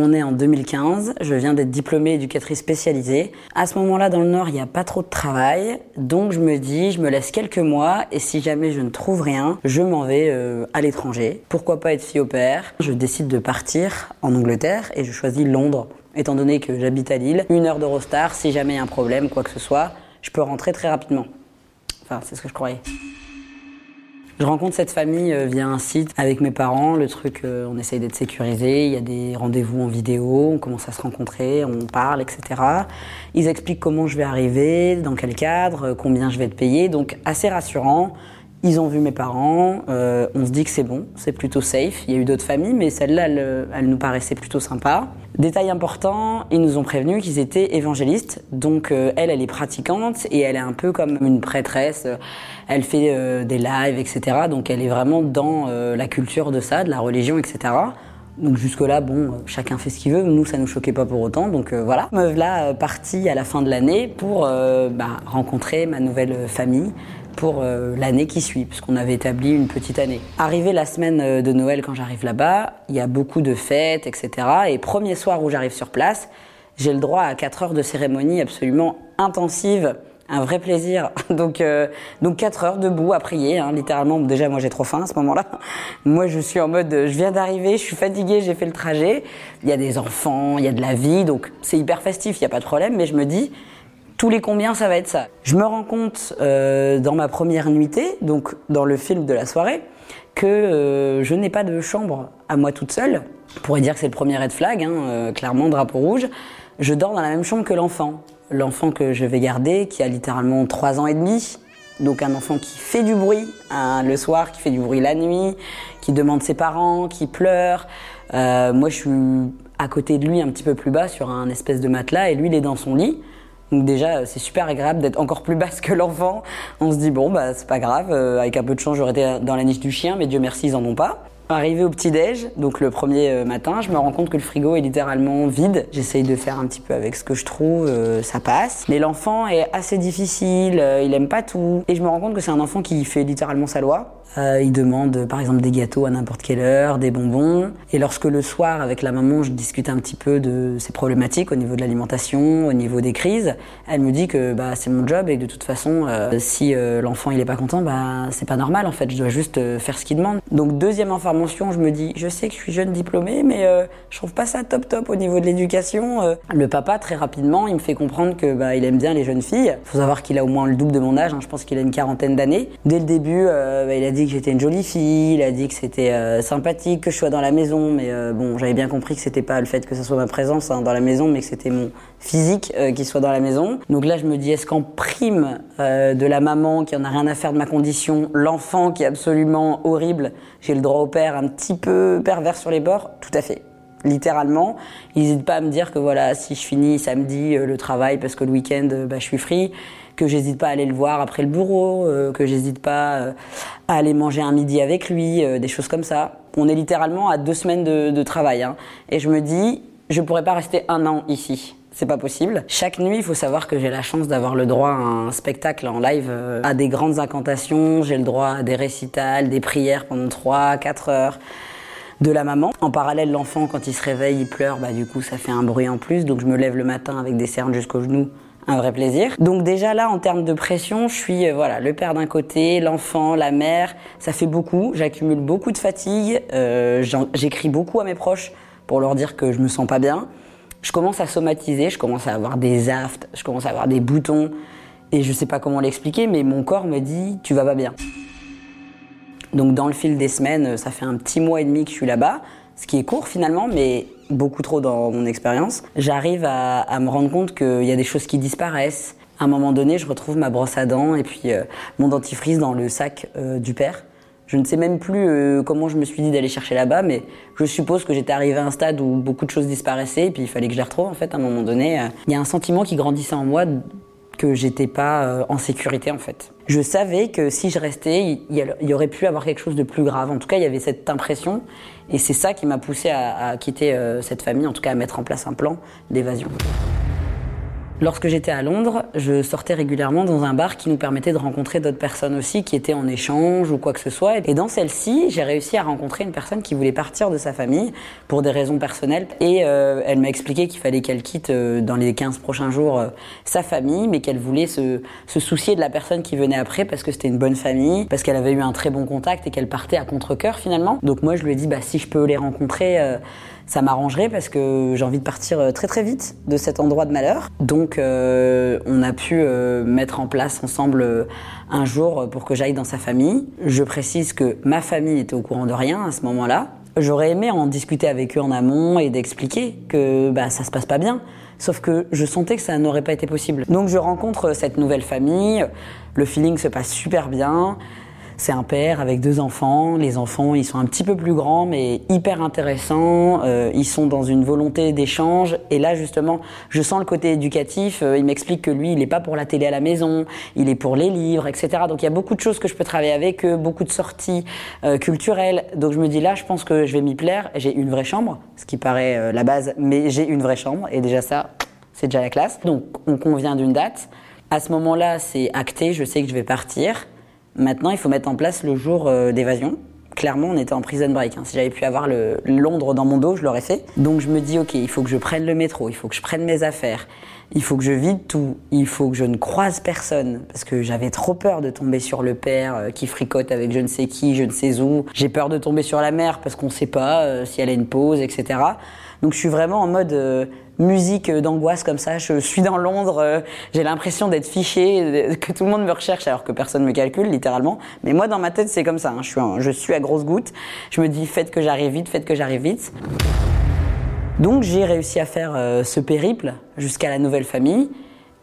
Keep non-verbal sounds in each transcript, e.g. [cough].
On est en 2015, je viens d'être diplômée éducatrice spécialisée. À ce moment-là, dans le Nord, il n'y a pas trop de travail, donc je me dis, je me laisse quelques mois et si jamais je ne trouve rien, je m'en vais euh, à l'étranger. Pourquoi pas être fille au père? Je décide de partir en Angleterre et je choisis Londres, étant donné que j'habite à Lille. Une heure d'Eurostar, si jamais il y a un problème, quoi que ce soit, je peux rentrer très rapidement. Enfin, c'est ce que je croyais. Je rencontre cette famille euh, via un site avec mes parents. Le truc, euh, on essaye d'être sécurisé. Il y a des rendez-vous en vidéo. On commence à se rencontrer, on parle, etc. Ils expliquent comment je vais arriver, dans quel cadre, euh, combien je vais être payé. Donc assez rassurant. Ils ont vu mes parents, euh, on se dit que c'est bon, c'est plutôt safe. Il y a eu d'autres familles, mais celle-là, elle, nous paraissait plutôt sympa. Détail important, ils nous ont prévenu qu'ils étaient évangélistes. Donc euh, elle, elle est pratiquante et elle est un peu comme une prêtresse. Elle fait euh, des lives, etc. Donc elle est vraiment dans la culture de ça, de la religion, etc. Donc jusque-là, bon, chacun fait ce qu'il veut. Nous, ça nous choquait pas pour autant. Donc euh, voilà. Me voilà partie à la fin de l'année pour bah, rencontrer ma nouvelle famille pour euh, l'année qui suit, puisqu'on avait établi une petite année. Arrivé la semaine euh, de Noël, quand j'arrive là-bas, il y a beaucoup de fêtes, etc. Et premier soir où j'arrive sur place, j'ai le droit à 4 heures de cérémonie absolument intensive, un vrai plaisir. [laughs] Donc, euh, donc 4 heures debout à prier, hein, littéralement. Déjà, moi, j'ai trop faim à ce moment-là. [laughs] Moi, je suis en mode, je viens d'arriver, je suis fatiguée, j'ai fait le trajet. Il y a des enfants, il y a de la vie, donc c'est hyper festif, il n'y a pas de problème. Mais je me dis, tous les combien ça va être ça. Je me rends compte euh, dans ma première nuitée, donc dans le film de la soirée, que euh, je n'ai pas de chambre à moi toute seule. On pourrait dire que c'est le premier red flag, hein, euh, clairement drapeau rouge. Je dors dans la même chambre que l'enfant. L'enfant que je vais garder, qui a littéralement 3 ans et demi, donc un enfant qui fait du bruit hein, le soir, qui fait du bruit la nuit, qui demande ses parents, qui pleure. Euh, moi, je suis à côté de lui, un petit peu plus bas, sur un espèce de matelas, et lui, il est dans son lit. Donc déjà, c'est super agréable d'être encore plus basse que l'enfant. On se dit bon, bah c'est pas grave. Euh, avec un peu de chance, j'aurais été dans la niche du chien, mais Dieu merci, ils en ont pas. Arrivé au petit-déj, donc le premier euh, matin, je me rends compte que le frigo est littéralement vide. J'essaye de faire un petit peu avec ce que je trouve, euh, ça passe. Mais l'enfant est assez difficile, il aime pas tout. Et je me rends compte que c'est un enfant qui fait littéralement sa loi. Euh, il demande par exemple des gâteaux à n'importe quelle heure, des bonbons. Et lorsque le soir, avec la maman, je discute un petit peu de ses problématiques au niveau de l'alimentation, au niveau des crises, elle me dit que bah, c'est mon job et que de toute façon, euh, si euh, l'enfant il est pas content, bah, c'est pas normal en fait, je dois juste euh, faire ce qu'il demande. Donc deuxième information, je me dis, je sais que je suis jeune diplômée, mais je trouve pas ça top top au niveau de l'éducation. Le papa, très rapidement, il me fait comprendre que bah, il aime bien les jeunes filles. Faut savoir qu'il a au moins le double de mon âge, hein, je pense qu'il a une quarantaine d'années. Dès le début, bah, il a dit que j'étais une jolie fille, il a dit que c'était euh, sympathique, que je sois dans la maison, mais euh, bon, j'avais bien compris que c'était pas le fait que ce soit ma présence hein, dans la maison, mais que c'était mon physique euh, qui soit dans la maison. Donc là, je me dis, est-ce qu'en prime de la maman qui en a rien à faire de ma condition, l'enfant qui est absolument horrible, j'ai le droit au père un petit peu pervers sur les bords? Tout à fait littéralement. Ils n'hésitent pas à me dire que voilà, si je finis samedi le travail parce que le week-end, bah, je suis free, que j'hésite pas à aller le voir après le bureau, euh, que j'hésite pas euh, à aller manger un midi avec lui, euh, des choses comme ça. On est littéralement à deux semaines de, de travail. Hein. Et je me dis, je pourrais pas rester un an ici. C'est pas possible. Chaque nuit, il faut savoir que j'ai la chance d'avoir le droit à un spectacle en live, à des grandes incantations, j'ai le droit à des récitals, des prières pendant 3, 4 heures de la maman. En parallèle, l'enfant, quand il se réveille, il pleure, bah du coup, ça fait un bruit en plus. Donc je me lève le matin avec des cernes jusqu'aux genoux un vrai plaisir. Donc déjà là, en termes de pression, je suis euh, voilà le père d'un côté, l'enfant, la mère. Ça fait beaucoup. J'accumule beaucoup de fatigue. Euh, J'écris beaucoup à mes proches pour leur dire que je me sens pas bien. Je commence à somatiser. Je commence à avoir des aftes. Je commence à avoir des boutons. Et je sais pas comment l'expliquer, mais mon corps me dit tu vas pas bien. Donc dans le fil des semaines, ça fait un petit mois et demi que je suis là-bas, ce qui est court finalement, mais beaucoup trop dans mon expérience, j'arrive à, me rendre compte qu'il y a des choses qui disparaissent. À un moment donné, je retrouve ma brosse à dents et puis euh, mon dentifrice dans le sac euh, du père. Je ne sais même plus euh, comment je me suis dit d'aller chercher là-bas, mais je suppose que j'étais arrivé à un stade où beaucoup de choses disparaissaient et puis il fallait que je les retrouve en fait à un moment donné. Il y a un sentiment qui grandissait en moi que j'étais pas en sécurité en fait. Je savais que si je restais, il y aurait pu avoir quelque chose de plus grave. En tout cas, il y avait cette impression et c'est ça qui m'a poussé à, à quitter euh, cette famille, en tout cas à mettre en place un plan d'évasion. Lorsque j'étais à Londres, je sortais régulièrement dans un bar qui nous permettait de rencontrer d'autres personnes aussi qui étaient en échange ou quoi que ce soit. Et dans celle-ci, j'ai réussi à rencontrer une personne qui voulait partir de sa famille pour des raisons personnelles. Et euh, elle m'a expliqué qu'il fallait qu'elle quitte euh, dans les 15 prochains jours euh, sa famille, mais qu'elle voulait se, se, soucier de la personne qui venait après parce que c'était une bonne famille, parce qu'elle avait eu un très bon contact et qu'elle partait à contre-coeur finalement. Donc moi, je lui ai dit, bah, si je peux les rencontrer ça m'arrangerait parce que j'ai envie de partir euh, très très vite de cet endroit de malheur. Donc euh, on a pu euh, mettre en place ensemble un jour pour que j'aille dans sa famille. Je précise que ma famille était au courant de rien à ce moment-là. J'aurais aimé en discuter avec eux en amont et d'expliquer que bah, ça se passe pas bien. Sauf que je sentais que ça n'aurait pas été possible. Donc je rencontre cette nouvelle famille, le feeling se passe super bien. C'est un père avec deux enfants. Les enfants, ils sont un petit peu plus grands, mais hyper intéressants. Euh, ils sont dans une volonté d'échange. Et là, justement, je sens le côté éducatif. Euh, il m'explique que lui, il n'est pas pour la télé à la maison, il est pour les livres, etc. Donc il y a beaucoup de choses que je peux travailler avec eux, beaucoup de sorties euh, culturelles. Donc je me dis là, je pense que je vais m'y plaire. J'ai une vraie chambre, ce qui paraît la base, mais j'ai une vraie chambre. Et déjà ça, c'est déjà la classe. Donc on convient d'une date. À ce moment-là, c'est acté, je sais que je vais partir. Maintenant, il faut mettre en place le jour euh, d'évasion. Clairement, on était en prison break. Hein. Si j'avais pu avoir le Londres dans mon dos, je l'aurais fait. Donc je me dis, ok, il faut que je prenne le métro, il faut que je prenne mes affaires, il faut que je vide tout, il faut que je ne croise personne, parce que j'avais trop peur de tomber sur le père euh, qui fricote avec je ne sais qui, je ne sais où. J'ai peur de tomber sur la mère parce qu'on ne sait pas euh, si elle a une pause, etc. Donc je suis vraiment en mode euh, musique d'angoisse comme ça. Je suis dans Londres, euh, j'ai l'impression d'être fiché, [laughs] que tout le monde me recherche alors que personne me calcule littéralement. Mais moi dans ma tête c'est comme ça. Hein. Je, suis je suis à grosse goutte. Je me dis faites que j'arrive vite, faites que j'arrive vite. Donc j'ai réussi à faire euh, ce périple jusqu'à la nouvelle famille.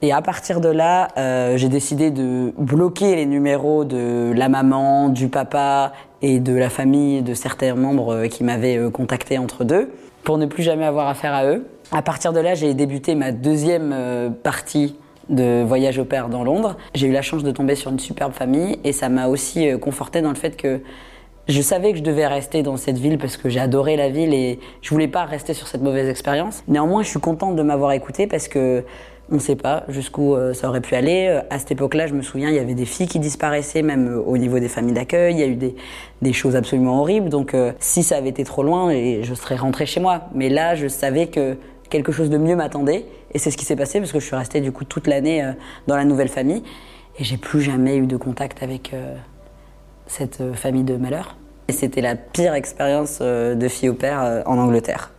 Et à partir de là, j'ai décidé de bloquer les numéros de la maman, du papa et de la famille de certains membres qui m'avaient contacté entre deux pour ne plus jamais avoir affaire à eux. À partir de là, j'ai débuté ma deuxième euh, partie de voyage au père dans Londres. J'ai eu la chance de tomber sur une superbe famille et ça m'a aussi euh, conforté dans le fait que je savais que je devais rester dans cette ville parce que j'ai adoré la ville et je voulais pas rester sur cette mauvaise expérience. Néanmoins, je suis contente de m'avoir écouté parce que on ne sait pas jusqu'où euh, ça aurait pu aller. Euh, à cette époque-là, je me souviens, il y avait des filles qui disparaissaient, même euh, au niveau des familles d'accueil. Il y a eu des, choses absolument horribles. Donc, si ça avait été trop loin, je serais rentrée chez moi. Mais là, je savais que quelque chose de mieux m'attendait. Et c'est ce qui s'est passé parce que je suis restée du coup toute l'année dans la nouvelle famille. Et j'ai plus jamais eu de contact avec cette famille de malheur. Et c'était la pire expérience de fille au père en Angleterre.